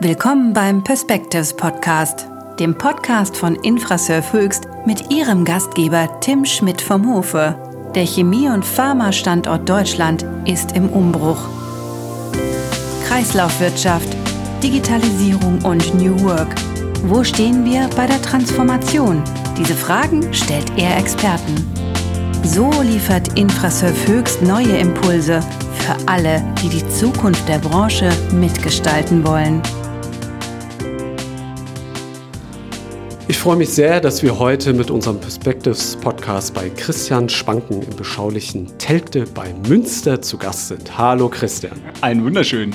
Willkommen beim Perspectives Podcast, dem Podcast von Infrasurf Höchst mit ihrem Gastgeber Tim Schmidt vom Hofe. Der Chemie- und Pharma-Standort Deutschland ist im Umbruch. Kreislaufwirtschaft, Digitalisierung und New Work. Wo stehen wir bei der Transformation? Diese Fragen stellt er Experten. So liefert Infrasurf Höchst neue Impulse für alle, die die Zukunft der Branche mitgestalten wollen. Ich freue mich sehr, dass wir heute mit unserem Perspectives Podcast bei Christian Spanken im beschaulichen Telgte bei Münster zu Gast sind. Hallo Christian. Ein wunderschön.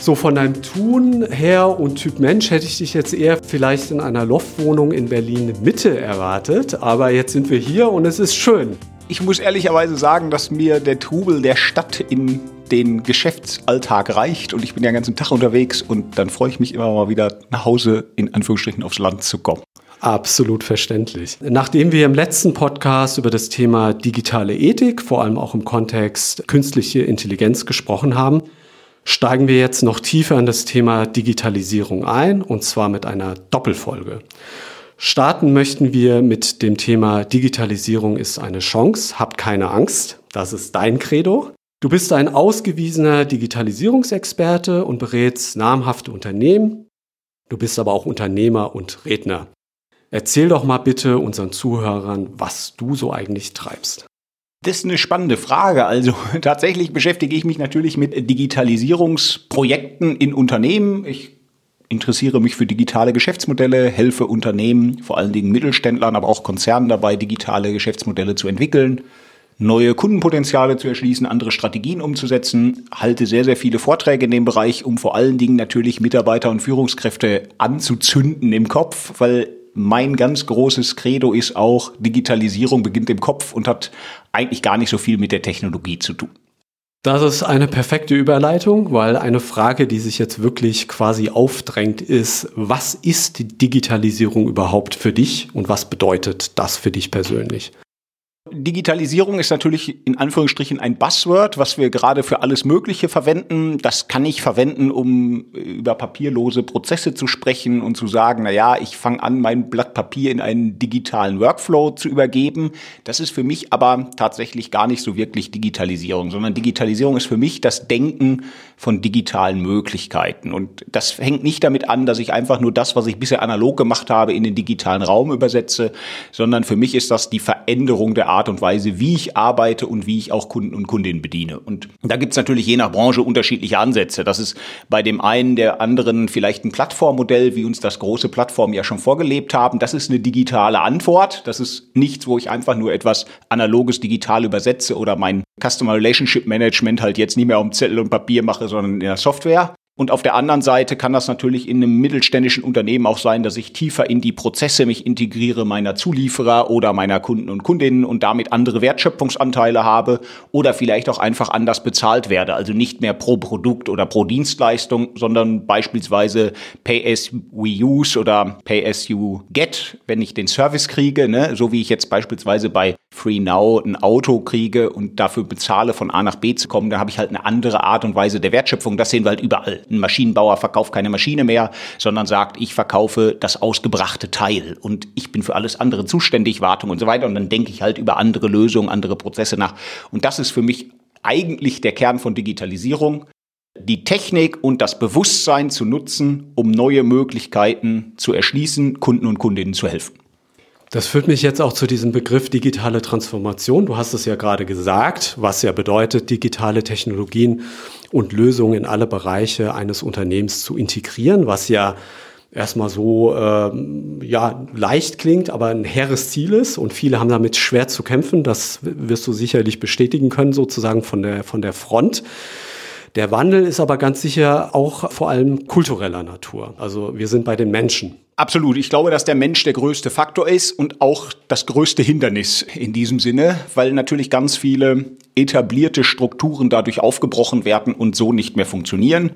So von deinem Tun her und Typ Mensch hätte ich dich jetzt eher vielleicht in einer Loftwohnung in Berlin Mitte erwartet, aber jetzt sind wir hier und es ist schön. Ich muss ehrlicherweise sagen, dass mir der Trubel der Stadt in den Geschäftsalltag reicht und ich bin ja den ganzen Tag unterwegs und dann freue ich mich immer mal wieder nach Hause in Anführungsstrichen aufs Land zu kommen. Absolut verständlich. Nachdem wir im letzten Podcast über das Thema digitale Ethik, vor allem auch im Kontext künstliche Intelligenz gesprochen haben, steigen wir jetzt noch tiefer in das Thema Digitalisierung ein, und zwar mit einer Doppelfolge. Starten möchten wir mit dem Thema Digitalisierung ist eine Chance, habt keine Angst, das ist dein Credo. Du bist ein ausgewiesener Digitalisierungsexperte und berätst namhafte Unternehmen. Du bist aber auch Unternehmer und Redner. Erzähl doch mal bitte unseren Zuhörern, was du so eigentlich treibst. Das ist eine spannende Frage. Also tatsächlich beschäftige ich mich natürlich mit Digitalisierungsprojekten in Unternehmen. Ich interessiere mich für digitale Geschäftsmodelle, helfe Unternehmen, vor allen Dingen Mittelständlern, aber auch Konzernen dabei, digitale Geschäftsmodelle zu entwickeln, neue Kundenpotenziale zu erschließen, andere Strategien umzusetzen, halte sehr, sehr viele Vorträge in dem Bereich, um vor allen Dingen natürlich Mitarbeiter und Führungskräfte anzuzünden im Kopf, weil mein ganz großes Credo ist auch, Digitalisierung beginnt im Kopf und hat eigentlich gar nicht so viel mit der Technologie zu tun. Das ist eine perfekte Überleitung, weil eine Frage, die sich jetzt wirklich quasi aufdrängt, ist, was ist Digitalisierung überhaupt für dich und was bedeutet das für dich persönlich? Digitalisierung ist natürlich in Anführungsstrichen ein Buzzword, was wir gerade für alles Mögliche verwenden. Das kann ich verwenden, um über papierlose Prozesse zu sprechen und zu sagen, na ja, ich fange an, mein Blatt Papier in einen digitalen Workflow zu übergeben. Das ist für mich aber tatsächlich gar nicht so wirklich Digitalisierung, sondern Digitalisierung ist für mich das Denken von digitalen Möglichkeiten. Und das hängt nicht damit an, dass ich einfach nur das, was ich bisher analog gemacht habe, in den digitalen Raum übersetze, sondern für mich ist das die Veränderung der Art und Weise, wie ich arbeite und wie ich auch Kunden und Kundinnen bediene. Und da gibt es natürlich je nach Branche unterschiedliche Ansätze. Das ist bei dem einen der anderen vielleicht ein Plattformmodell, wie uns das große Plattformen ja schon vorgelebt haben. Das ist eine digitale Antwort. Das ist nichts, wo ich einfach nur etwas analoges digital übersetze oder mein Customer Relationship Management halt jetzt nicht mehr um Zettel und Papier mache, sondern in der Software. Und auf der anderen Seite kann das natürlich in einem mittelständischen Unternehmen auch sein, dass ich tiefer in die Prozesse mich integriere meiner Zulieferer oder meiner Kunden und Kundinnen und damit andere Wertschöpfungsanteile habe oder vielleicht auch einfach anders bezahlt werde. Also nicht mehr pro Produkt oder pro Dienstleistung, sondern beispielsweise Pay as we use oder Pay as you get, wenn ich den Service kriege, ne? so wie ich jetzt beispielsweise bei Free Now ein Auto kriege und dafür bezahle, von A nach B zu kommen, dann habe ich halt eine andere Art und Weise der Wertschöpfung. Das sehen wir halt überall. Ein Maschinenbauer verkauft keine Maschine mehr, sondern sagt, ich verkaufe das ausgebrachte Teil und ich bin für alles andere zuständig, Wartung und so weiter. Und dann denke ich halt über andere Lösungen, andere Prozesse nach. Und das ist für mich eigentlich der Kern von Digitalisierung. Die Technik und das Bewusstsein zu nutzen, um neue Möglichkeiten zu erschließen, Kunden und Kundinnen zu helfen. Das führt mich jetzt auch zu diesem Begriff digitale Transformation. Du hast es ja gerade gesagt, was ja bedeutet, digitale Technologien und Lösungen in alle Bereiche eines Unternehmens zu integrieren, was ja erstmal so ähm, ja leicht klingt, aber ein hehres Ziel ist und viele haben damit schwer zu kämpfen. Das wirst du sicherlich bestätigen können, sozusagen von der von der Front. Der Wandel ist aber ganz sicher auch vor allem kultureller Natur. Also wir sind bei den Menschen. Absolut. Ich glaube, dass der Mensch der größte Faktor ist und auch das größte Hindernis in diesem Sinne, weil natürlich ganz viele etablierte Strukturen dadurch aufgebrochen werden und so nicht mehr funktionieren.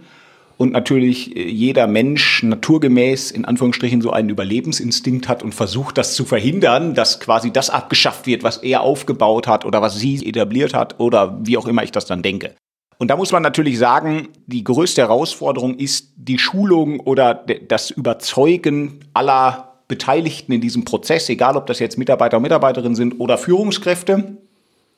Und natürlich äh, jeder Mensch naturgemäß in Anführungsstrichen so einen Überlebensinstinkt hat und versucht, das zu verhindern, dass quasi das abgeschafft wird, was er aufgebaut hat oder was sie etabliert hat oder wie auch immer ich das dann denke. Und da muss man natürlich sagen, die größte Herausforderung ist die Schulung oder das Überzeugen aller Beteiligten in diesem Prozess, egal ob das jetzt Mitarbeiter und Mitarbeiterinnen sind oder Führungskräfte.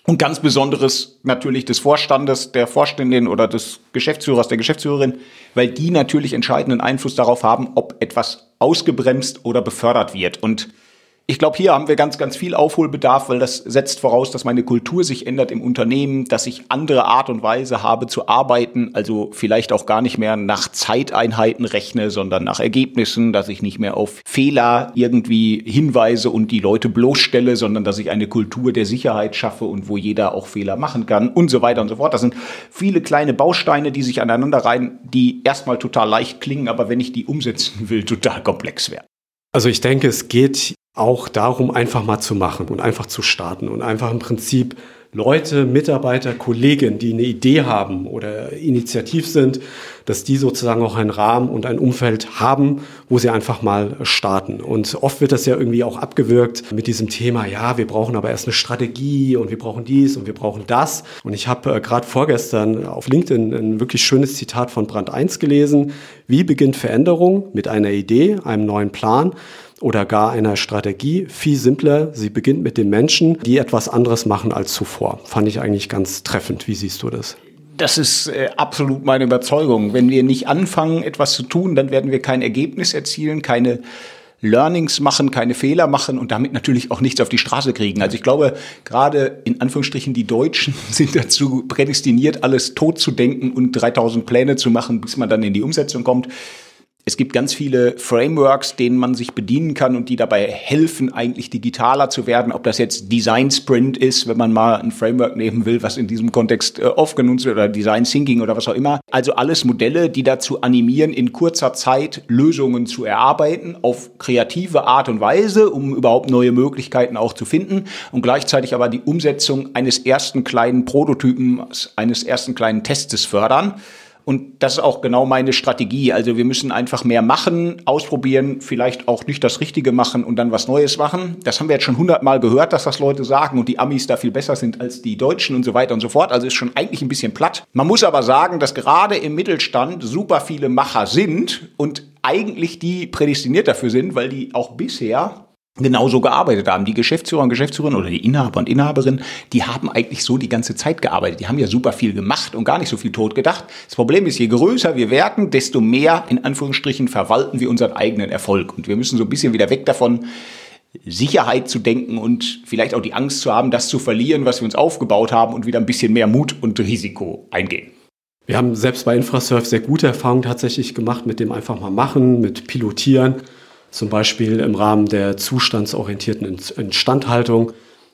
Und ganz besonderes natürlich des Vorstandes, der Vorständin oder des Geschäftsführers, der Geschäftsführerin, weil die natürlich entscheidenden Einfluss darauf haben, ob etwas ausgebremst oder befördert wird. Und ich glaube, hier haben wir ganz, ganz viel Aufholbedarf, weil das setzt voraus, dass meine Kultur sich ändert im Unternehmen, dass ich andere Art und Weise habe zu arbeiten, also vielleicht auch gar nicht mehr nach Zeiteinheiten rechne, sondern nach Ergebnissen, dass ich nicht mehr auf Fehler irgendwie hinweise und die Leute bloßstelle, sondern dass ich eine Kultur der Sicherheit schaffe und wo jeder auch Fehler machen kann und so weiter und so fort. Das sind viele kleine Bausteine, die sich aneinander reihen, die erstmal total leicht klingen, aber wenn ich die umsetzen will, total komplex werden. Also ich denke, es geht auch darum, einfach mal zu machen und einfach zu starten und einfach im Prinzip Leute, Mitarbeiter, Kollegen, die eine Idee haben oder initiativ sind, dass die sozusagen auch einen Rahmen und ein Umfeld haben, wo sie einfach mal starten. Und oft wird das ja irgendwie auch abgewirkt mit diesem Thema, ja, wir brauchen aber erst eine Strategie und wir brauchen dies und wir brauchen das. Und ich habe äh, gerade vorgestern auf LinkedIn ein wirklich schönes Zitat von Brand 1 gelesen. Wie beginnt Veränderung? Mit einer Idee, einem neuen Plan oder gar einer Strategie. Viel simpler. Sie beginnt mit den Menschen, die etwas anderes machen als zuvor. Fand ich eigentlich ganz treffend. Wie siehst du das? Das ist äh, absolut meine Überzeugung. Wenn wir nicht anfangen, etwas zu tun, dann werden wir kein Ergebnis erzielen, keine Learnings machen, keine Fehler machen und damit natürlich auch nichts auf die Straße kriegen. Also ich glaube, gerade in Anführungsstrichen die Deutschen sind dazu prädestiniert, alles tot zu denken und 3000 Pläne zu machen, bis man dann in die Umsetzung kommt es gibt ganz viele Frameworks, denen man sich bedienen kann und die dabei helfen, eigentlich digitaler zu werden. Ob das jetzt Design Sprint ist, wenn man mal ein Framework nehmen will, was in diesem Kontext äh, oft genutzt wird, oder Design Thinking oder was auch immer. Also alles Modelle, die dazu animieren, in kurzer Zeit Lösungen zu erarbeiten, auf kreative Art und Weise, um überhaupt neue Möglichkeiten auch zu finden und gleichzeitig aber die Umsetzung eines ersten kleinen Prototypen, eines ersten kleinen Testes fördern. Und das ist auch genau meine Strategie. Also wir müssen einfach mehr machen, ausprobieren, vielleicht auch nicht das Richtige machen und dann was Neues machen. Das haben wir jetzt schon hundertmal gehört, dass das Leute sagen und die Amis da viel besser sind als die Deutschen und so weiter und so fort. Also ist schon eigentlich ein bisschen platt. Man muss aber sagen, dass gerade im Mittelstand super viele Macher sind und eigentlich die prädestiniert dafür sind, weil die auch bisher genauso gearbeitet haben. Die Geschäftsführer und Geschäftsführerinnen oder die Inhaber und Inhaberinnen, die haben eigentlich so die ganze Zeit gearbeitet. Die haben ja super viel gemacht und gar nicht so viel tot gedacht. Das Problem ist, je größer wir werden, desto mehr, in Anführungsstrichen, verwalten wir unseren eigenen Erfolg. Und wir müssen so ein bisschen wieder weg davon, Sicherheit zu denken und vielleicht auch die Angst zu haben, das zu verlieren, was wir uns aufgebaut haben und wieder ein bisschen mehr Mut und Risiko eingehen. Wir haben selbst bei Infrasurf sehr gute Erfahrungen tatsächlich gemacht mit dem einfach mal machen, mit Pilotieren zum Beispiel im Rahmen der zustandsorientierten Instandhaltung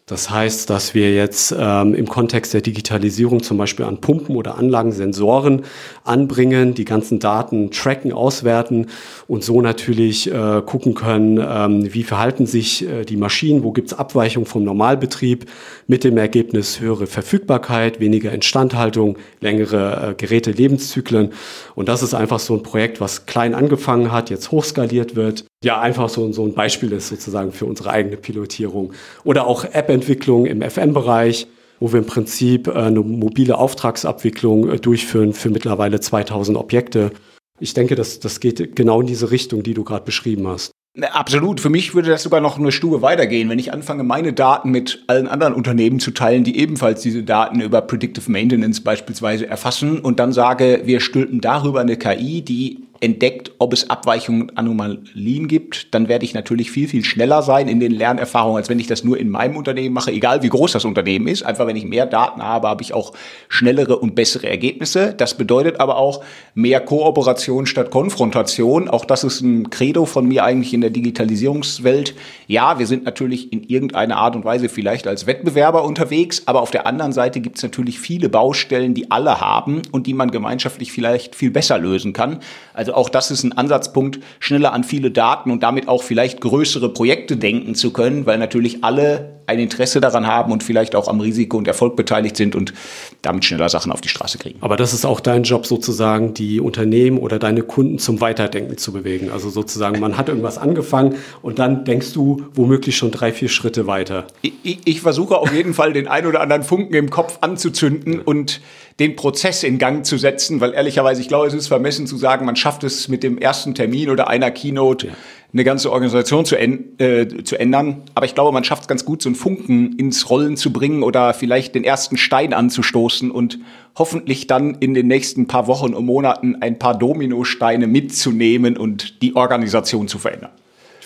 das heißt, dass wir jetzt ähm, im Kontext der Digitalisierung zum Beispiel an Pumpen oder Anlagen Sensoren anbringen, die ganzen Daten tracken, auswerten und so natürlich äh, gucken können, ähm, wie verhalten sich äh, die Maschinen, wo gibt es Abweichungen vom Normalbetrieb mit dem Ergebnis höhere Verfügbarkeit, weniger Instandhaltung, längere äh, Geräte-Lebenszyklen. Und das ist einfach so ein Projekt, was klein angefangen hat, jetzt hochskaliert wird. Ja, einfach so, so ein Beispiel ist sozusagen für unsere eigene Pilotierung. Oder auch App Entwicklung im FM-Bereich, wo wir im Prinzip äh, eine mobile Auftragsabwicklung äh, durchführen für mittlerweile 2000 Objekte. Ich denke, das, das geht genau in diese Richtung, die du gerade beschrieben hast. Absolut. Für mich würde das sogar noch eine Stufe weitergehen, wenn ich anfange, meine Daten mit allen anderen Unternehmen zu teilen, die ebenfalls diese Daten über Predictive Maintenance beispielsweise erfassen und dann sage, wir stülpen darüber eine KI, die entdeckt, ob es Abweichungen, Anomalien gibt, dann werde ich natürlich viel, viel schneller sein in den Lernerfahrungen, als wenn ich das nur in meinem Unternehmen mache, egal wie groß das Unternehmen ist. Einfach wenn ich mehr Daten habe, habe ich auch schnellere und bessere Ergebnisse. Das bedeutet aber auch mehr Kooperation statt Konfrontation. Auch das ist ein Credo von mir eigentlich in der Digitalisierungswelt. Ja, wir sind natürlich in irgendeiner Art und Weise vielleicht als Wettbewerber unterwegs, aber auf der anderen Seite gibt es natürlich viele Baustellen, die alle haben und die man gemeinschaftlich vielleicht viel besser lösen kann. Also also auch das ist ein Ansatzpunkt, schneller an viele Daten und damit auch vielleicht größere Projekte denken zu können, weil natürlich alle ein Interesse daran haben und vielleicht auch am Risiko und Erfolg beteiligt sind und damit schneller Sachen auf die Straße kriegen. Aber das ist auch dein Job sozusagen, die Unternehmen oder deine Kunden zum Weiterdenken zu bewegen. Also sozusagen, man hat irgendwas angefangen und dann denkst du womöglich schon drei, vier Schritte weiter. Ich, ich, ich versuche auf jeden Fall den ein oder anderen Funken im Kopf anzuzünden und den Prozess in Gang zu setzen, weil ehrlicherweise, ich glaube, es ist vermessen zu sagen, man schafft es mit dem ersten Termin oder einer Keynote ja. Eine ganze Organisation zu, äh, zu ändern. Aber ich glaube, man schafft es ganz gut, so einen Funken ins Rollen zu bringen oder vielleicht den ersten Stein anzustoßen und hoffentlich dann in den nächsten paar Wochen und Monaten ein paar Dominosteine mitzunehmen und die Organisation zu verändern.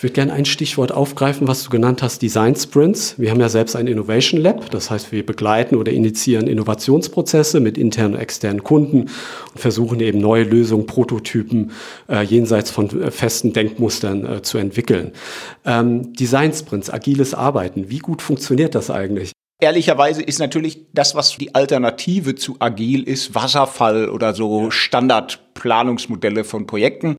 Ich würde gerne ein Stichwort aufgreifen, was du genannt hast, Design Sprints. Wir haben ja selbst ein Innovation Lab, das heißt, wir begleiten oder initiieren Innovationsprozesse mit internen und externen Kunden und versuchen eben neue Lösungen, Prototypen äh, jenseits von äh, festen Denkmustern äh, zu entwickeln. Ähm, Design Sprints, agiles Arbeiten, wie gut funktioniert das eigentlich? Ehrlicherweise ist natürlich das, was die Alternative zu agil ist, Wasserfall oder so Standardplanungsmodelle von Projekten.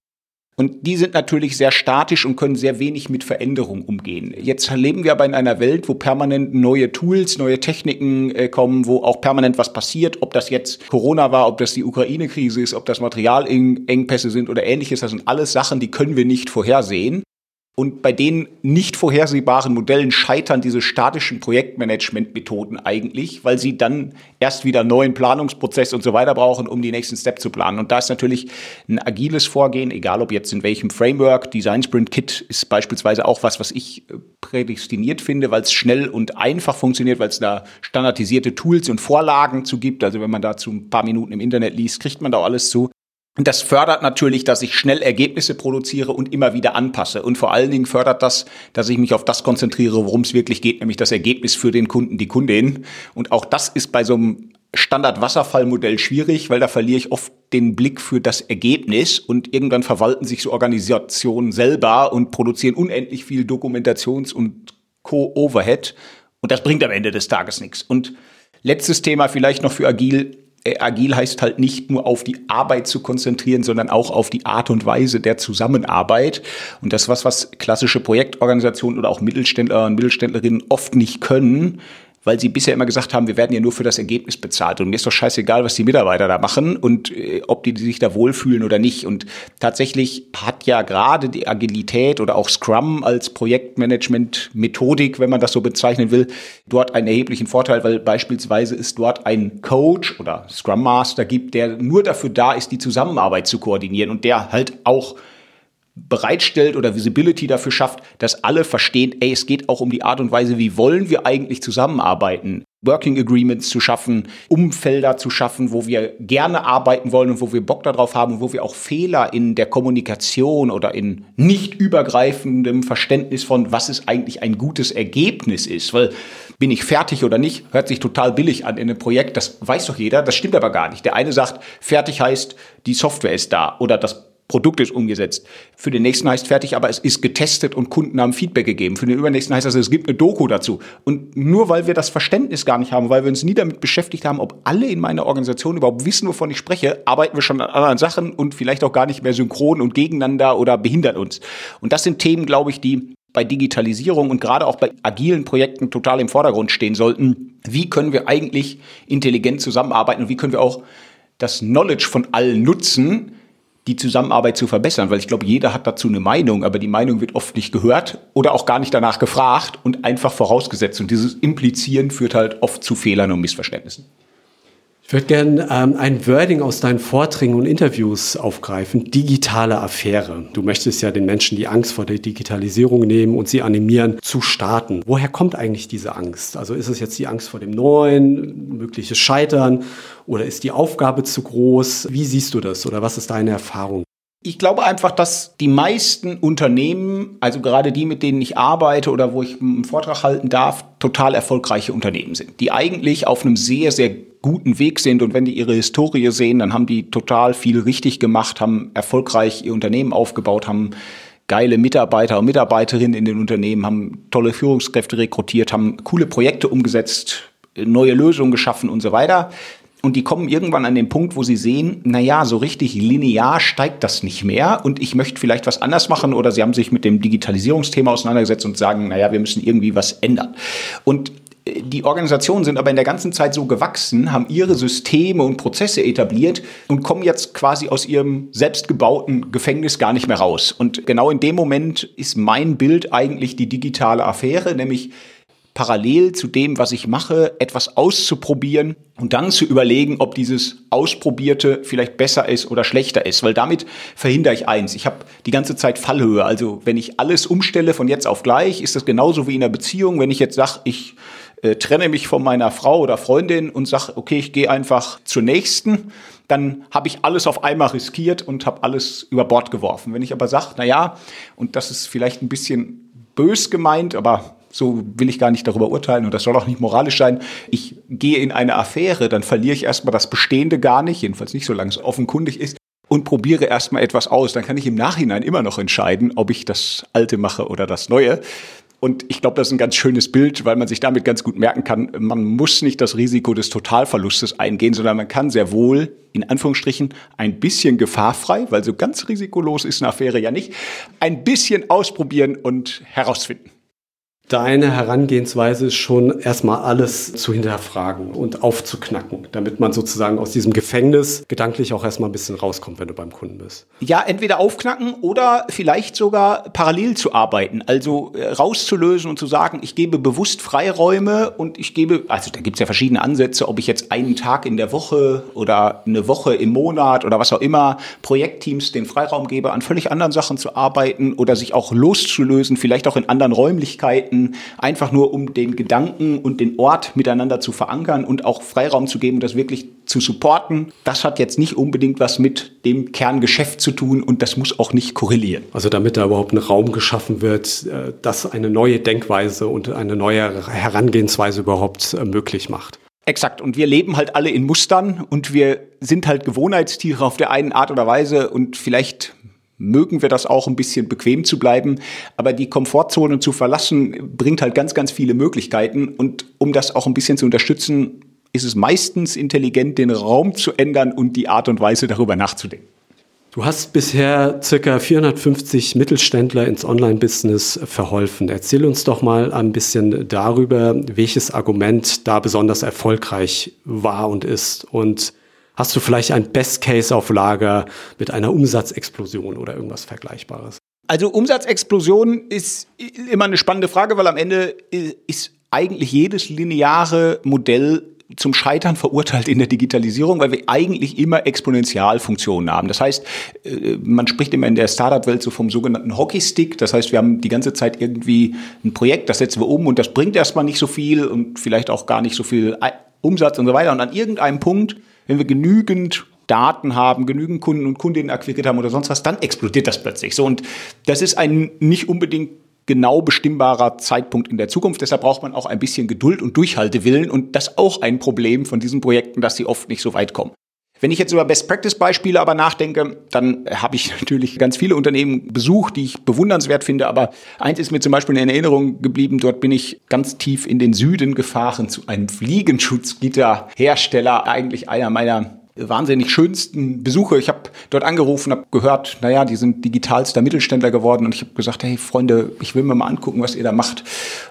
Und die sind natürlich sehr statisch und können sehr wenig mit Veränderung umgehen. Jetzt leben wir aber in einer Welt, wo permanent neue Tools, neue Techniken äh, kommen, wo auch permanent was passiert. Ob das jetzt Corona war, ob das die Ukraine-Krise ist, ob das Materialengpässe sind oder ähnliches. Das sind alles Sachen, die können wir nicht vorhersehen. Und bei den nicht vorhersehbaren Modellen scheitern diese statischen Projektmanagement-Methoden eigentlich, weil sie dann erst wieder neuen Planungsprozess und so weiter brauchen, um die nächsten Steps zu planen. Und da ist natürlich ein agiles Vorgehen, egal ob jetzt in welchem Framework, Design Sprint Kit ist beispielsweise auch was, was ich äh, prädestiniert finde, weil es schnell und einfach funktioniert, weil es da standardisierte Tools und Vorlagen zu gibt. Also wenn man dazu ein paar Minuten im Internet liest, kriegt man da alles zu. Das fördert natürlich, dass ich schnell Ergebnisse produziere und immer wieder anpasse. Und vor allen Dingen fördert das, dass ich mich auf das konzentriere, worum es wirklich geht, nämlich das Ergebnis für den Kunden, die Kundin. Und auch das ist bei so einem Standard-Wasserfallmodell schwierig, weil da verliere ich oft den Blick für das Ergebnis und irgendwann verwalten sich so Organisationen selber und produzieren unendlich viel Dokumentations- und Co-Overhead. Und das bringt am Ende des Tages nichts. Und letztes Thema vielleicht noch für Agil agil heißt halt nicht nur auf die Arbeit zu konzentrieren, sondern auch auf die Art und Weise der Zusammenarbeit. Und das was, was klassische Projektorganisationen oder auch Mittelständler und Mittelständlerinnen oft nicht können, weil sie bisher immer gesagt haben, wir werden ja nur für das Ergebnis bezahlt. Und mir ist doch scheißegal, was die Mitarbeiter da machen und äh, ob die sich da wohlfühlen oder nicht. Und tatsächlich hat ja gerade die Agilität oder auch Scrum als Projektmanagement-Methodik, wenn man das so bezeichnen will, dort einen erheblichen Vorteil, weil beispielsweise es dort einen Coach oder Scrum Master gibt, der nur dafür da ist, die Zusammenarbeit zu koordinieren und der halt auch bereitstellt oder Visibility dafür schafft, dass alle verstehen, ey, es geht auch um die Art und Weise, wie wollen wir eigentlich zusammenarbeiten. Working Agreements zu schaffen, Umfelder zu schaffen, wo wir gerne arbeiten wollen und wo wir Bock darauf haben wo wir auch Fehler in der Kommunikation oder in nicht übergreifendem Verständnis von, was ist eigentlich ein gutes Ergebnis ist. Weil bin ich fertig oder nicht, hört sich total billig an in einem Projekt, das weiß doch jeder, das stimmt aber gar nicht. Der eine sagt, fertig heißt, die Software ist da oder das Produkt ist umgesetzt. Für den nächsten heißt fertig, aber es ist getestet und Kunden haben Feedback gegeben. Für den übernächsten heißt das, es gibt eine Doku dazu. Und nur weil wir das Verständnis gar nicht haben, weil wir uns nie damit beschäftigt haben, ob alle in meiner Organisation überhaupt wissen, wovon ich spreche, arbeiten wir schon an anderen Sachen und vielleicht auch gar nicht mehr synchron und gegeneinander oder behindern uns. Und das sind Themen, glaube ich, die bei Digitalisierung und gerade auch bei agilen Projekten total im Vordergrund stehen sollten. Wie können wir eigentlich intelligent zusammenarbeiten und wie können wir auch das Knowledge von allen nutzen, die Zusammenarbeit zu verbessern, weil ich glaube, jeder hat dazu eine Meinung, aber die Meinung wird oft nicht gehört oder auch gar nicht danach gefragt und einfach vorausgesetzt. Und dieses Implizieren führt halt oft zu Fehlern und Missverständnissen. Ich würde gerne ähm, ein Wording aus deinen Vorträgen und Interviews aufgreifen. Digitale Affäre. Du möchtest ja den Menschen die Angst vor der Digitalisierung nehmen und sie animieren zu starten. Woher kommt eigentlich diese Angst? Also ist es jetzt die Angst vor dem Neuen, mögliches Scheitern oder ist die Aufgabe zu groß? Wie siehst du das oder was ist deine Erfahrung? Ich glaube einfach, dass die meisten Unternehmen, also gerade die, mit denen ich arbeite oder wo ich einen Vortrag halten darf, total erfolgreiche Unternehmen sind, die eigentlich auf einem sehr, sehr guten Weg sind und wenn die ihre Historie sehen, dann haben die total viel richtig gemacht, haben erfolgreich ihr Unternehmen aufgebaut, haben geile Mitarbeiter und Mitarbeiterinnen in den Unternehmen, haben tolle Führungskräfte rekrutiert, haben coole Projekte umgesetzt, neue Lösungen geschaffen und so weiter. und die kommen irgendwann an den Punkt, wo sie sehen, na ja, so richtig linear steigt das nicht mehr und ich möchte vielleicht was anders machen oder sie haben sich mit dem Digitalisierungsthema auseinandergesetzt und sagen, na ja, wir müssen irgendwie was ändern. Und die Organisationen sind aber in der ganzen Zeit so gewachsen, haben ihre Systeme und Prozesse etabliert und kommen jetzt quasi aus ihrem selbstgebauten Gefängnis gar nicht mehr raus. Und genau in dem Moment ist mein Bild eigentlich die digitale Affäre, nämlich parallel zu dem, was ich mache, etwas auszuprobieren und dann zu überlegen, ob dieses Ausprobierte vielleicht besser ist oder schlechter ist. Weil damit verhindere ich eins. Ich habe die ganze Zeit Fallhöhe. Also wenn ich alles umstelle von jetzt auf gleich, ist das genauso wie in einer Beziehung. Wenn ich jetzt sage, ich äh, trenne mich von meiner Frau oder Freundin und sage, okay, ich gehe einfach zur nächsten, dann habe ich alles auf einmal riskiert und habe alles über Bord geworfen. Wenn ich aber sage, na ja, und das ist vielleicht ein bisschen bös gemeint, aber so will ich gar nicht darüber urteilen und das soll auch nicht moralisch sein. Ich gehe in eine Affäre, dann verliere ich erstmal das Bestehende gar nicht, jedenfalls nicht, solange es offenkundig ist, und probiere erstmal etwas aus. Dann kann ich im Nachhinein immer noch entscheiden, ob ich das Alte mache oder das Neue. Und ich glaube, das ist ein ganz schönes Bild, weil man sich damit ganz gut merken kann, man muss nicht das Risiko des Totalverlustes eingehen, sondern man kann sehr wohl, in Anführungsstrichen, ein bisschen gefahrfrei, weil so ganz risikolos ist eine Affäre ja nicht, ein bisschen ausprobieren und herausfinden. Deine Herangehensweise ist schon erstmal alles zu hinterfragen und aufzuknacken, damit man sozusagen aus diesem Gefängnis gedanklich auch erstmal ein bisschen rauskommt, wenn du beim Kunden bist. Ja, entweder aufknacken oder vielleicht sogar parallel zu arbeiten, also äh, rauszulösen und zu sagen, ich gebe bewusst Freiräume und ich gebe, also da gibt es ja verschiedene Ansätze, ob ich jetzt einen Tag in der Woche oder eine Woche im Monat oder was auch immer Projektteams den Freiraum gebe, an völlig anderen Sachen zu arbeiten oder sich auch loszulösen, vielleicht auch in anderen Räumlichkeiten Projekten, einfach nur um den Gedanken und den Ort miteinander zu verankern und auch Freiraum zu geben, das wirklich zu supporten. Das hat jetzt nicht unbedingt was mit dem Kerngeschäft zu tun und das muss auch nicht korrelieren. Also damit da überhaupt ein Raum geschaffen wird, äh, das eine neue Denkweise und eine neue Herangehensweise überhaupt äh, möglich macht. Exakt. Und wir leben halt alle in Mustern und wir sind halt Gewohnheitstiere auf der einen Art oder Weise und vielleicht mögen wir das auch ein bisschen bequem zu bleiben. Aber die Komfortzone zu verlassen bringt halt ganz, ganz viele Möglichkeiten. Und um das auch ein bisschen zu unterstützen, ist es meistens intelligent, den Raum zu ändern und die Art und Weise darüber nachzudenken. Du hast bisher circa 450 Mittelständler ins Online-Business verholfen. Erzähl uns doch mal ein bisschen darüber, welches Argument da besonders erfolgreich war und ist und Hast du vielleicht ein Best Case auf Lager mit einer Umsatzexplosion oder irgendwas Vergleichbares? Also Umsatzexplosion ist immer eine spannende Frage, weil am Ende ist eigentlich jedes lineare Modell zum Scheitern verurteilt in der Digitalisierung, weil wir eigentlich immer Exponentialfunktionen haben. Das heißt, äh, man spricht immer in der Startup-Welt so vom sogenannten Hockeystick. Das heißt, wir haben die ganze Zeit irgendwie ein Projekt, das setzen wir um und das bringt erstmal nicht so viel und vielleicht auch gar nicht so viel Umsatz und so weiter. Und an irgendeinem Punkt wenn wir genügend Daten haben, genügend Kunden und Kundinnen akquiriert haben oder sonst was, dann explodiert das plötzlich. So und das ist ein nicht unbedingt genau bestimmbarer Zeitpunkt in der Zukunft. Deshalb braucht man auch ein bisschen Geduld und Durchhaltewillen und das auch ein Problem von diesen Projekten, dass sie oft nicht so weit kommen. Wenn ich jetzt über Best-Practice-Beispiele aber nachdenke, dann habe ich natürlich ganz viele Unternehmen besucht, die ich bewundernswert finde. Aber eins ist mir zum Beispiel in Erinnerung geblieben. Dort bin ich ganz tief in den Süden gefahren zu einem Fliegenschutzgitterhersteller, eigentlich einer meiner wahnsinnig schönsten Besuche. Ich habe dort angerufen, habe gehört, naja, die sind digitalster Mittelständler geworden und ich habe gesagt, hey Freunde, ich will mir mal angucken, was ihr da macht.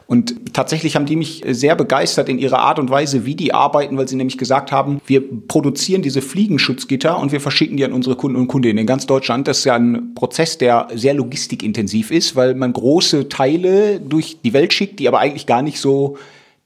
Und tatsächlich haben die mich sehr begeistert in ihrer Art und Weise, wie die arbeiten, weil sie nämlich gesagt haben, wir produzieren diese Fliegenschutzgitter und wir verschicken die an unsere Kunden und Kundinnen in ganz Deutschland. Das ist ja ein Prozess, der sehr logistikintensiv ist, weil man große Teile durch die Welt schickt, die aber eigentlich gar nicht so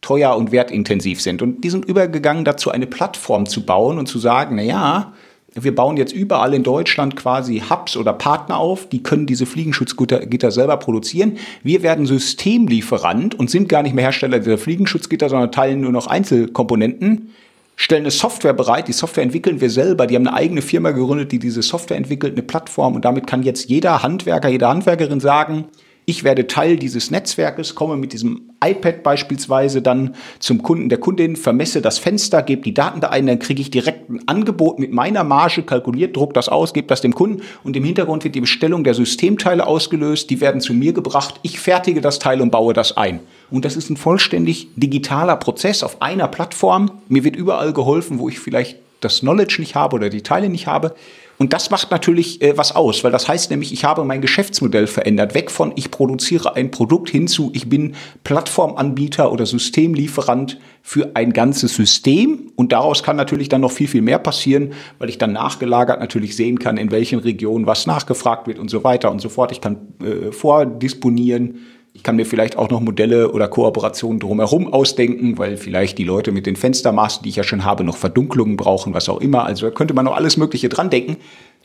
teuer und wertintensiv sind. Und die sind übergegangen dazu, eine Plattform zu bauen und zu sagen, na ja, wir bauen jetzt überall in Deutschland quasi Hubs oder Partner auf, die können diese Fliegenschutzgitter selber produzieren. Wir werden Systemlieferant und sind gar nicht mehr Hersteller dieser Fliegenschutzgitter, sondern teilen nur noch Einzelkomponenten, stellen eine Software bereit, die Software entwickeln wir selber, die haben eine eigene Firma gegründet, die diese Software entwickelt, eine Plattform und damit kann jetzt jeder Handwerker, jede Handwerkerin sagen, Ich werde Teil dieses Netzwerkes, komme mit diesem iPad beispielsweise dann zum Kunden der Kundin, vermesse das Fenster, gebe die Daten da ein, dann kriege ich direkt ein Angebot mit meiner Marge kalkuliert, druck das aus, gebe das dem Kunden und im Hintergrund wird die Bestellung der Systemteile ausgelöst, die werden zu mir gebracht, ich fertige das Teil und baue das ein. Und das ist ein vollständig digitaler Prozess auf einer Plattform. Mir wird überall geholfen, wo ich vielleicht das Knowledge nicht habe oder die Teile nicht habe. Und das macht natürlich äh, was aus, weil das heißt nämlich, ich habe mein Geschäftsmodell verändert. Weg von ich produziere ein Produkt hin zu ich bin Plattformanbieter oder Systemlieferant für ein ganzes System. Und daraus kann natürlich dann noch viel, viel mehr passieren, weil ich dann nachgelagert natürlich sehen kann, in welchen Regionen was nachgefragt wird und so weiter und so fort. Ich kann äh, vordisponieren ich kann mir vielleicht auch noch Modelle oder Kooperationen drumherum ausdenken, weil vielleicht die Leute mit den Fenstermaßen, die ich ja schon habe, noch Verdunklungen brauchen, was auch immer. Also da könnte man noch alles Mögliche dran denken.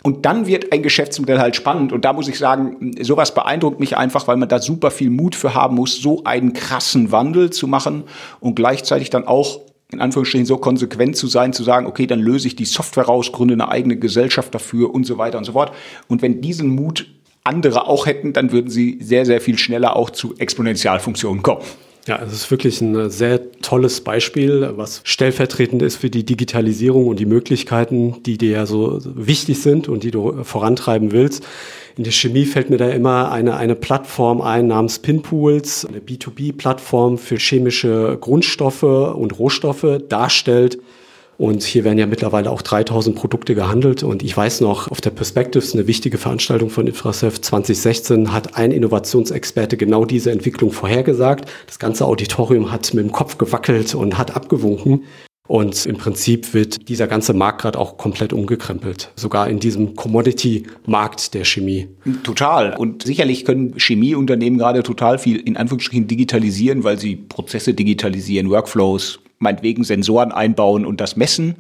Und dann wird ein Geschäftsmodell halt spannend. Und da muss ich sagen, sowas beeindruckt mich einfach, weil man da super viel Mut für haben muss, so einen krassen Wandel zu machen und gleichzeitig dann auch in Anführungsstrichen so konsequent zu sein, zu sagen, okay, dann löse ich die Software raus, gründe eine eigene Gesellschaft dafür und so weiter und so fort. Und wenn diesen Mut andere auch hätten, dann würden sie sehr, sehr viel schneller auch zu Exponentialfunktionen kommen. Ja, es ist wirklich ein sehr tolles Beispiel, was stellvertretend ist für die Digitalisierung und die Möglichkeiten, die dir ja so wichtig sind und die du vorantreiben willst. In der Chemie fällt mir da immer eine, eine Plattform ein namens Pinpools, eine B2B-Plattform für chemische Grundstoffe und Rohstoffe darstellt, und hier werden ja mittlerweile auch 3000 Produkte gehandelt. Und ich weiß noch, auf der Perspectives, eine wichtige Veranstaltung von Infrasef 2016, hat ein Innovationsexperte genau diese Entwicklung vorhergesagt. Das ganze Auditorium hat mit dem Kopf gewackelt und hat abgewunken. Und im Prinzip wird dieser ganze Markt gerade auch komplett umgekrempelt, sogar in diesem Commodity-Markt der Chemie. Total. Und sicherlich können Chemieunternehmen gerade total viel in Anführungsstrichen digitalisieren, weil sie Prozesse digitalisieren, Workflows, meinetwegen Sensoren einbauen und das messen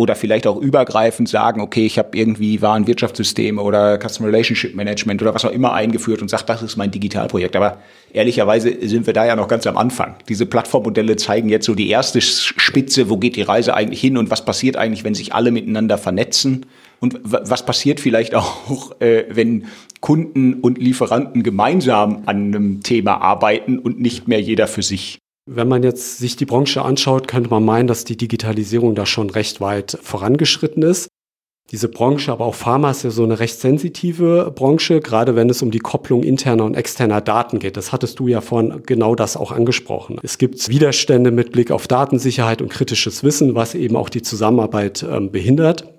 oder vielleicht auch übergreifend sagen, okay, ich habe irgendwie Warenwirtschaftssysteme oder Customer Relationship Management oder was auch immer eingeführt und sage, das ist mein Digitalprojekt. Aber ehrlicherweise sind wir da ja noch ganz am Anfang. Diese Plattformmodelle zeigen jetzt so die erste Spitze, wo geht die Reise eigentlich hin und was passiert eigentlich, wenn sich alle miteinander vernetzen. Und was passiert vielleicht auch, äh, wenn Kunden und Lieferanten gemeinsam an einem Thema arbeiten und nicht mehr jeder für sich? Wenn man jetzt sich die Branche anschaut, könnte man meinen, dass die Digitalisierung da schon recht weit vorangeschritten ist. Diese Branche, aber auch Pharma ist ja so eine recht sensitive Branche, gerade wenn es um die Kopplung interner und externer Daten geht. Das hattest du ja vorhin genau das auch angesprochen. Es gibt Widerstände mit Blick auf Datensicherheit und kritisches Wissen, was eben auch die Zusammenarbeit ähm, behindert.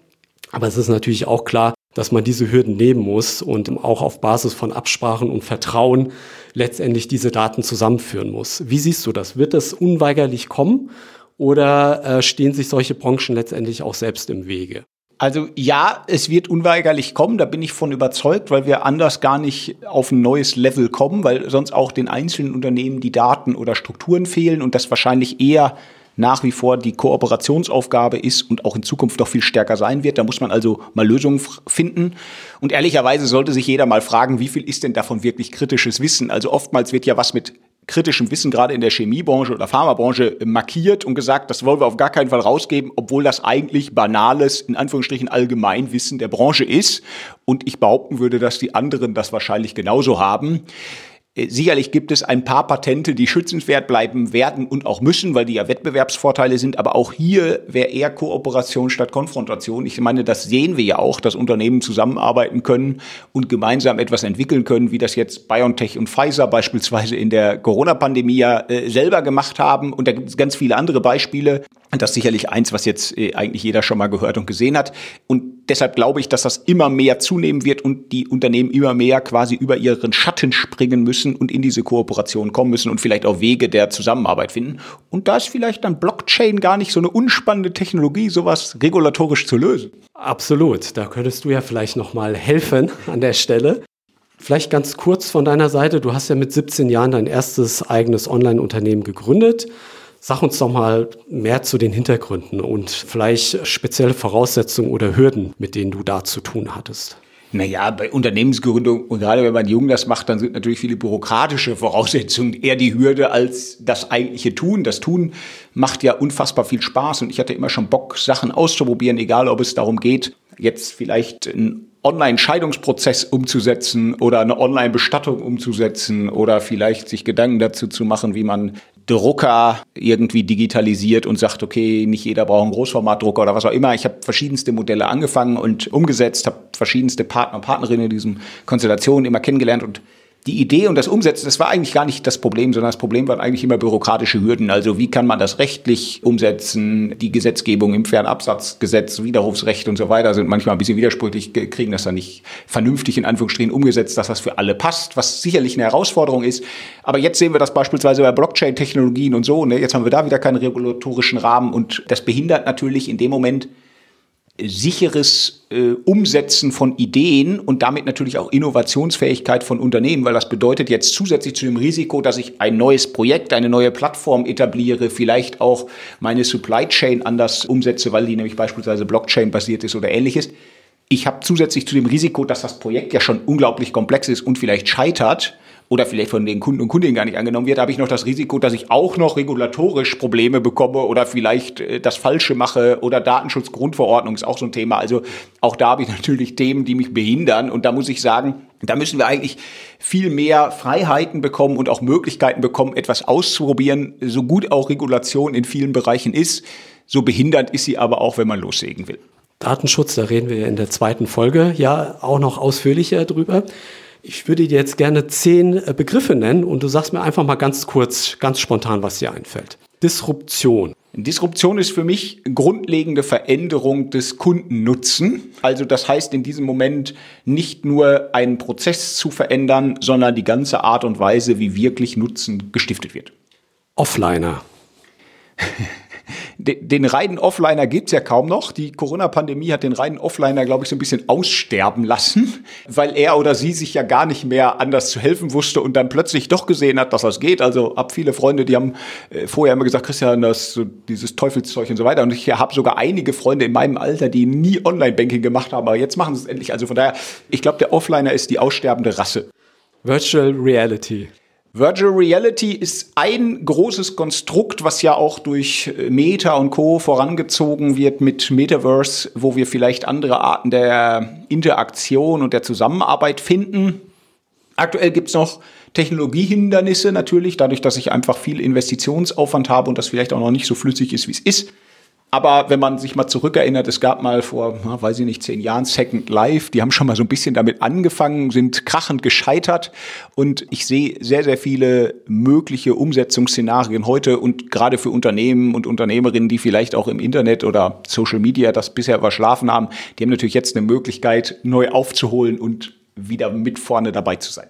Aber es ist natürlich auch klar, dass man diese Hürden nehmen muss und auch auf Basis von Absprachen und Vertrauen letztendlich diese Daten zusammenführen muss. Wie siehst du das? Wird das unweigerlich kommen oder äh, stehen sich solche Branchen letztendlich auch selbst im Wege? Also ja, es wird unweigerlich kommen, da bin ich von überzeugt, weil wir anders gar nicht auf ein neues Level kommen, weil sonst auch den einzelnen Unternehmen die Daten oder Strukturen fehlen und das wahrscheinlich eher nach wie vor die Kooperationsaufgabe ist und auch in Zukunft noch viel stärker sein wird. Da muss man also mal Lösungen finden. Und ehrlicherweise sollte sich jeder mal fragen, wie viel ist denn davon wirklich kritisches Wissen? Also oftmals wird ja was mit kritischem Wissen gerade in der Chemiebranche oder Pharmabranche markiert und gesagt, das wollen wir auf gar keinen Fall rausgeben, obwohl das eigentlich banales, in Anführungsstrichen Allgemeinwissen der Branche ist. Und ich behaupten würde, dass die anderen das wahrscheinlich genauso haben. Äh, sicherlich gibt es ein paar Patente, die schützenswert bleiben werden und auch müssen, weil die ja Wettbewerbsvorteile sind. Aber auch hier wäre eher Kooperation statt Konfrontation. Ich meine, das sehen wir ja auch, dass Unternehmen zusammenarbeiten können und gemeinsam etwas entwickeln können, wie das jetzt BioNTech und Pfizer beispielsweise in der Corona-Pandemie ja äh, selber gemacht haben. Und da gibt es ganz viele andere Beispiele. Und das ist sicherlich eins, was jetzt äh, eigentlich jeder schon mal gehört und gesehen hat. Und deshalb glaube ich, dass das immer mehr zunehmen wird und die Unternehmen immer mehr quasi über ihren Schatten springen müssen und in diese Kooperation kommen müssen und vielleicht auch Wege der Zusammenarbeit finden. Und da ist vielleicht dann Blockchain gar nicht so eine unspannende Technologie, sowas regulatorisch zu lösen. Absolut. Da könntest du ja vielleicht noch mal helfen an der Stelle. Vielleicht ganz kurz von deiner Seite. Du hast ja mit 17 Jahren dein erstes eigenes Online-Unternehmen gegründet. Sag uns doch mal mehr zu den Hintergründen und vielleicht spezielle Voraussetzungen oder Hürden, mit denen du da zu tun hattest. Naja, bei Unternehmensgründung, und gerade wenn man jung das macht, dann sind natürlich viele bürokratische Voraussetzungen eher die Hürde als das eigentliche Tun. Das Tun macht ja unfassbar viel Spaß und ich hatte immer schon Bock, Sachen auszuprobieren, egal ob es darum geht, jetzt vielleicht ein Online-Scheidungsprozess umzusetzen oder eine Online-Bestattung umzusetzen oder vielleicht sich Gedanken dazu zu machen, wie man Drucker irgendwie digitalisiert und sagt, okay, nicht jeder braucht einen Großformatdrucker oder was auch immer. Ich habe verschiedenste Modelle angefangen und umgesetzt, habe verschiedenste Partner und Partnerinnen in diesen Konstellationen immer kennengelernt und die Idee und das Umsetzen, das war eigentlich gar nicht das Problem, sondern das Problem waren eigentlich immer bürokratische Hürden. Also wie kann man das rechtlich umsetzen? Die Gesetzgebung im Fernabsatzgesetz, Widerrufsrecht und so weiter sind manchmal ein bisschen widersprüchlich, kriegen das dann nicht vernünftig in Anführungsstrichen umgesetzt, dass das für alle passt, was sicherlich eine Herausforderung ist. Aber jetzt sehen wir das beispielsweise bei Blockchain-Technologien und so. Ne? Jetzt haben wir da wieder keinen regulatorischen Rahmen und das behindert natürlich in dem Moment sicheres äh, Umsetzen von Ideen und damit natürlich auch Innovationsfähigkeit von Unternehmen, weil das bedeutet jetzt zusätzlich zu dem Risiko, dass ich ein neues Projekt, eine neue Plattform etabliere, vielleicht auch meine Supply Chain anders umsetze, weil die nämlich beispielsweise Blockchain basiert ist oder ähnliches. Ich habe zusätzlich zu dem Risiko, dass das Projekt ja schon unglaublich komplex ist und vielleicht scheitert, oder vielleicht von den Kunden und Kundinnen gar nicht angenommen wird, habe ich noch das Risiko, dass ich auch noch regulatorisch Probleme bekomme oder vielleicht äh, das Falsche mache oder Datenschutzgrundverordnung ist auch so ein Thema. Also auch da habe ich natürlich Themen, die mich behindern und da muss ich sagen, da müssen wir eigentlich viel mehr Freiheiten bekommen und auch Möglichkeiten bekommen, etwas auszuprobieren, so gut auch Regulation in vielen Bereichen ist. So behindernd ist sie aber auch, wenn man loslegen will. Datenschutz, da reden wir in der zweiten Folge ja auch noch ausführlicher drüber. Ich würde dir jetzt gerne zehn äh, Begriffe nennen und du sagst mir einfach mal ganz kurz, ganz spontan, was dir einfällt. Disruption. Disruption ist für mich grundlegende Veränderung des Kundennutzen. Also das heißt in diesem Moment nicht nur einen Prozess zu verändern, sondern die ganze Art und Weise, wie wirklich Nutzen gestiftet wird. Offliner. den, reinen Offliner gibt's ja kaum noch. Die Corona-Pandemie hat den reinen Offliner, glaube ich, so ein bisschen aussterben lassen, weil er oder sie sich ja gar nicht mehr anders zu helfen wusste und dann plötzlich doch gesehen hat, dass das geht. Also hab viele Freunde, die haben äh, vorher immer gesagt, Christian, das so dieses Teufelszeug und so weiter. Und ich habe sogar einige Freunde in meinem Alter, die nie Online-Banking gemacht haben, aber jetzt machen sie es endlich. Also von daher, ich glaube, der Offliner ist die aussterbende Rasse. Virtual Reality. Virtual Reality ist ein großes Konstrukt, was ja auch durch äh, Meta und Co. vorangezogen wird mit Metaverse, wo wir vielleicht andere Arten der Interaktion und der Zusammenarbeit finden. Aktuell gibt's noch Technologiehindernisse natürlich, dadurch, dass ich einfach viel Investitionsaufwand habe und das vielleicht auch noch nicht so flüssig ist, wie es ist. Aber wenn man sich mal zurückerinnert, es gab mal vor, weiß ich nicht, zehn Jahren Second Life, die haben schon mal so ein bisschen damit angefangen, sind krachend gescheitert. Und ich sehe sehr, sehr viele mögliche Umsetzungsszenarien heute und gerade für Unternehmen und Unternehmerinnen, die vielleicht auch im Internet oder Social Media das bisher überschlafen haben, die haben natürlich jetzt eine Möglichkeit, neu aufzuholen und wieder mit vorne dabei zu sein.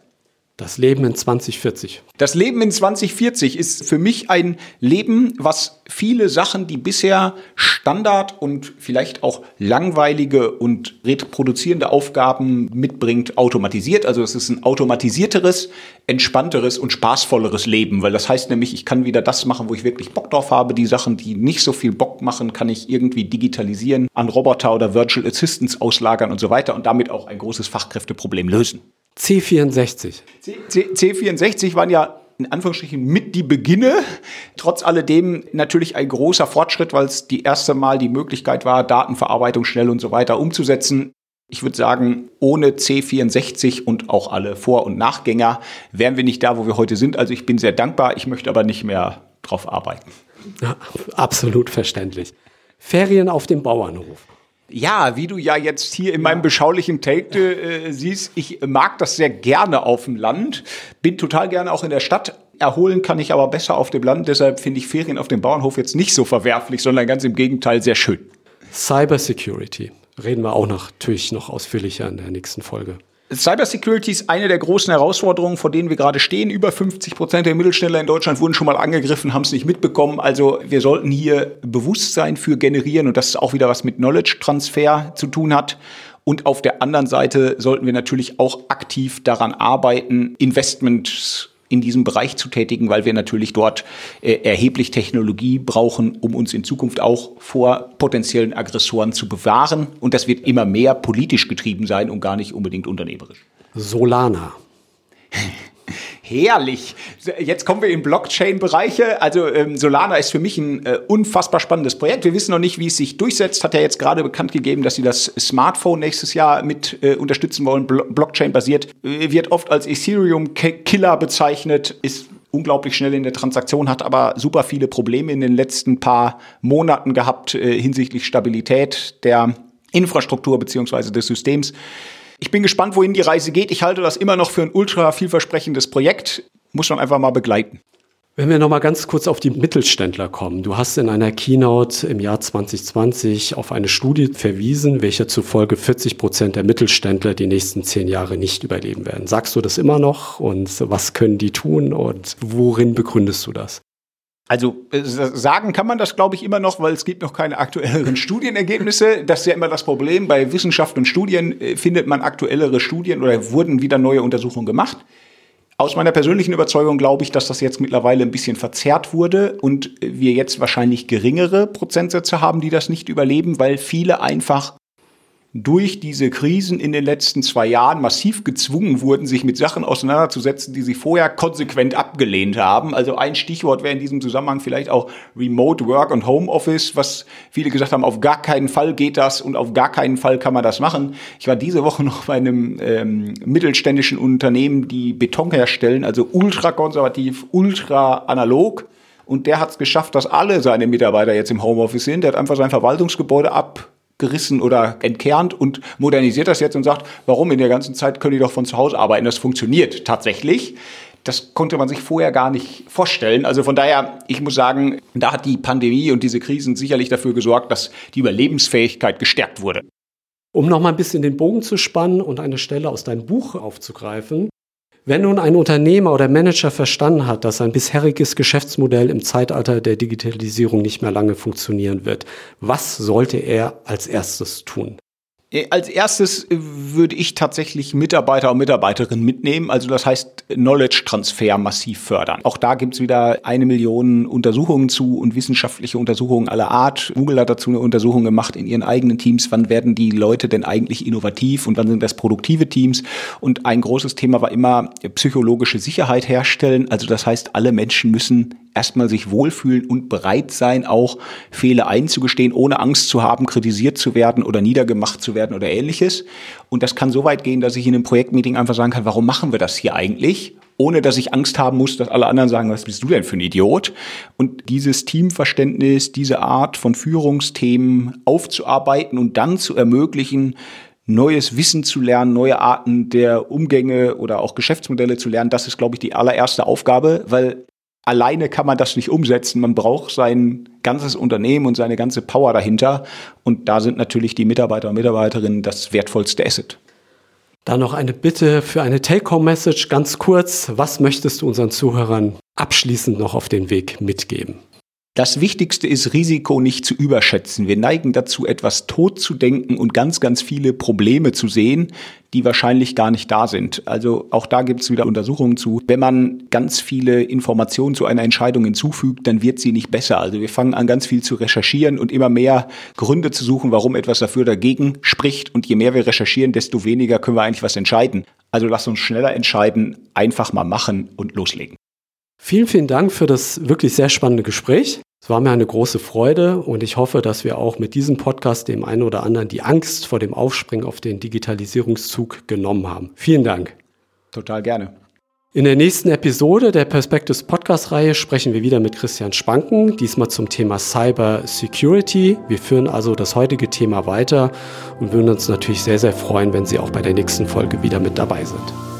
Das Leben in 2040. Das Leben in 2040 ist für mich ein Leben, was viele Sachen, die bisher Standard und vielleicht auch langweilige und reproduzierende Aufgaben mitbringt, automatisiert. Also es ist ein automatisierteres, entspannteres und spaßvolleres Leben, weil das heißt nämlich, ich kann wieder das machen, wo ich wirklich Bock drauf habe. Die Sachen, die nicht so viel Bock machen, kann ich irgendwie digitalisieren, an Roboter oder Virtual Assistants auslagern und so weiter und damit auch ein großes Fachkräfteproblem lösen. C64. C, C, C64 waren ja in Anführungsstrichen mit die Beginne. Trotz alledem natürlich ein großer Fortschritt, weil es die erste Mal die Möglichkeit war, Datenverarbeitung schnell und so weiter umzusetzen. Ich würde sagen, ohne C64 und auch alle Vor- und Nachgänger wären wir nicht da, wo wir heute sind. Also ich bin sehr dankbar, ich möchte aber nicht mehr drauf arbeiten. Ja, absolut verständlich. Ferien auf dem Bauernhof. Ja, wie du ja jetzt hier in meinem beschaulichen Take äh, siehst, ich mag das sehr gerne auf dem Land, bin total gerne auch in der Stadt. Erholen kann ich aber besser auf dem Land, deshalb finde ich Ferien auf dem Bauernhof jetzt nicht so verwerflich, sondern ganz im Gegenteil sehr schön. Cybersecurity. Reden wir auch natürlich noch ausführlicher in der nächsten Folge. Cybersecurity ist eine der großen Herausforderungen, vor denen wir gerade stehen. Über 50 Prozent der Mittelständler in Deutschland wurden schon mal angegriffen, haben es nicht mitbekommen. Also wir sollten hier Bewusstsein für generieren und das ist auch wieder was mit Knowledge Transfer zu tun hat. Und auf der anderen Seite sollten wir natürlich auch aktiv daran arbeiten, Investments in diesem Bereich zu tätigen, weil wir natürlich dort äh, erheblich Technologie brauchen, um uns in Zukunft auch vor potenziellen Aggressoren zu bewahren. Und das wird immer mehr politisch getrieben sein und gar nicht unbedingt unternehmerisch. Solana. Herrlich. Jetzt kommen wir in Blockchain-Bereiche. Also ähm, Solana ist für mich ein äh, unfassbar spannendes Projekt. Wir wissen noch nicht, wie es sich durchsetzt. Hat ja jetzt gerade bekannt gegeben, dass sie das Smartphone nächstes Jahr mit äh, unterstützen wollen. Blo Blockchain-basiert. Äh, wird oft als Ethereum-Killer bezeichnet. Ist unglaublich schnell in der Transaktion, hat aber super viele Probleme in den letzten paar Monaten gehabt äh, hinsichtlich Stabilität der Infrastruktur beziehungsweise des Systems. Ich bin gespannt, wohin die Reise geht. Ich halte das immer noch für ein ultra vielversprechendes Projekt. Muss man einfach mal begleiten. Wenn wir nochmal ganz kurz auf die Mittelständler kommen. Du hast in einer Keynote im Jahr 2020 auf eine Studie verwiesen, welche zufolge 40 Prozent der Mittelständler die nächsten zehn Jahre nicht überleben werden. Sagst du das immer noch und was können die tun und worin begründest du das? Also äh, sagen kann man das, glaube ich, immer noch, weil es gibt noch keine aktuelleren Studienergebnisse. Das ist ja immer das Problem. Bei Wissenschaft und Studien äh, findet man aktuellere Studien oder wurden wieder neue Untersuchungen gemacht. Aus meiner persönlichen Überzeugung glaube ich, dass das jetzt mittlerweile ein bisschen verzerrt wurde und wir jetzt wahrscheinlich geringere Prozentsätze haben, die das nicht überleben, weil viele einfach durch diese Krisen in den letzten zwei Jahren massiv gezwungen wurden, sich mit Sachen auseinanderzusetzen, die sie vorher konsequent abgelehnt haben. Also ein Stichwort wäre in diesem Zusammenhang vielleicht auch Remote Work und Homeoffice, was viele gesagt haben, auf gar keinen Fall geht das und auf gar keinen Fall kann man das machen. Ich war diese Woche noch bei einem ähm, mittelständischen Unternehmen, die Beton herstellen, also ultra konservativ, ultra analog. Und der hat es geschafft, dass alle seine Mitarbeiter jetzt im Homeoffice sind. Der hat einfach sein Verwaltungsgebäude ab gerissen oder entkernt und modernisiert das jetzt und sagt, warum in der ganzen Zeit können die doch von zu Hause arbeiten. Das funktioniert tatsächlich. Das konnte man sich vorher gar nicht vorstellen. Also von daher, ich muss sagen, da hat die Pandemie und diese Krisen sicherlich dafür gesorgt, dass die Überlebensfähigkeit gestärkt wurde. Um noch mal ein bisschen den Bogen zu spannen und eine Stelle aus deinem Buch aufzugreifen, wenn nun ein Unternehmer oder Manager verstanden hat, dass sein bisheriges Geschäftsmodell im Zeitalter der Digitalisierung nicht mehr lange funktionieren wird, was sollte er als erstes tun? Äh, als erstes äh, würde ich tatsächlich Mitarbeiter und Mitarbeiterinnen mitnehmen, also das heißt Knowledge Transfer massiv fördern. Auch da gibt's wieder eine Million Untersuchungen zu und wissenschaftliche Untersuchungen aller Art. Google hat dazu eine Untersuchung gemacht in ihren eigenen Teams, wann werden die Leute denn eigentlich innovativ und wann sind das produktive Teams. Und ein großes Thema war immer psychologische Sicherheit herstellen, also das heißt, alle Menschen müssen erstmal sich wohlfühlen und bereit sein, auch Fehler einzugestehen, ohne Angst zu haben, kritisiert zu werden oder niedergemacht zu werden oder ähnliches. Und das kann so weit gehen, dass ich in einem Projektmeeting einfach sagen kann, warum machen wir das hier eigentlich? Ohne dass ich Angst haben muss, dass alle anderen sagen, was bist du denn für ein Idiot? Und dieses Teamverständnis, diese Art von Führungsthemen aufzuarbeiten und dann zu ermöglichen, neues Wissen zu lernen, neue Arten der Umgänge oder auch Geschäftsmodelle zu lernen, das ist, glaube ich, die allererste Aufgabe, weil alleine kann man das nicht umsetzen. Man braucht sein ganzes Unternehmen und seine ganze Power dahinter. Und da sind natürlich die Mitarbeiter und Mitarbeiterinnen das wertvollste Asset. Dann noch eine Bitte für eine Take-Home-Message ganz kurz. Was möchtest du unseren Zuhörern abschließend noch auf den Weg mitgeben? Das Wichtigste ist, Risiko nicht zu überschätzen. Wir neigen dazu, etwas tot zu denken und ganz, ganz viele Probleme zu sehen, die wahrscheinlich gar nicht da sind. Also auch da gibt es wieder Untersuchungen zu. Wenn man ganz viele Informationen zu einer Entscheidung hinzufügt, dann wird sie nicht besser. Also wir fangen an, ganz viel zu recherchieren und immer mehr Gründe zu suchen, warum etwas dafür dagegen spricht. Und je mehr wir recherchieren, desto weniger können wir eigentlich was entscheiden. Also lass uns schneller entscheiden, einfach mal machen und loslegen. Vielen, vielen Dank für das wirklich sehr spannende Gespräch. Es war mir eine große Freude und ich hoffe, dass wir auch mit diesem Podcast dem einen oder anderen die Angst vor dem Aufspringen auf den Digitalisierungszug genommen haben. Vielen Dank. Total gerne. In der nächsten Episode der Perspectives Podcast-Reihe sprechen wir wieder mit Christian Spanken, diesmal zum Thema Cyber Security. Wir führen also das heutige Thema weiter und würden uns natürlich sehr, sehr freuen, wenn Sie auch bei der nächsten Folge wieder mit dabei sind.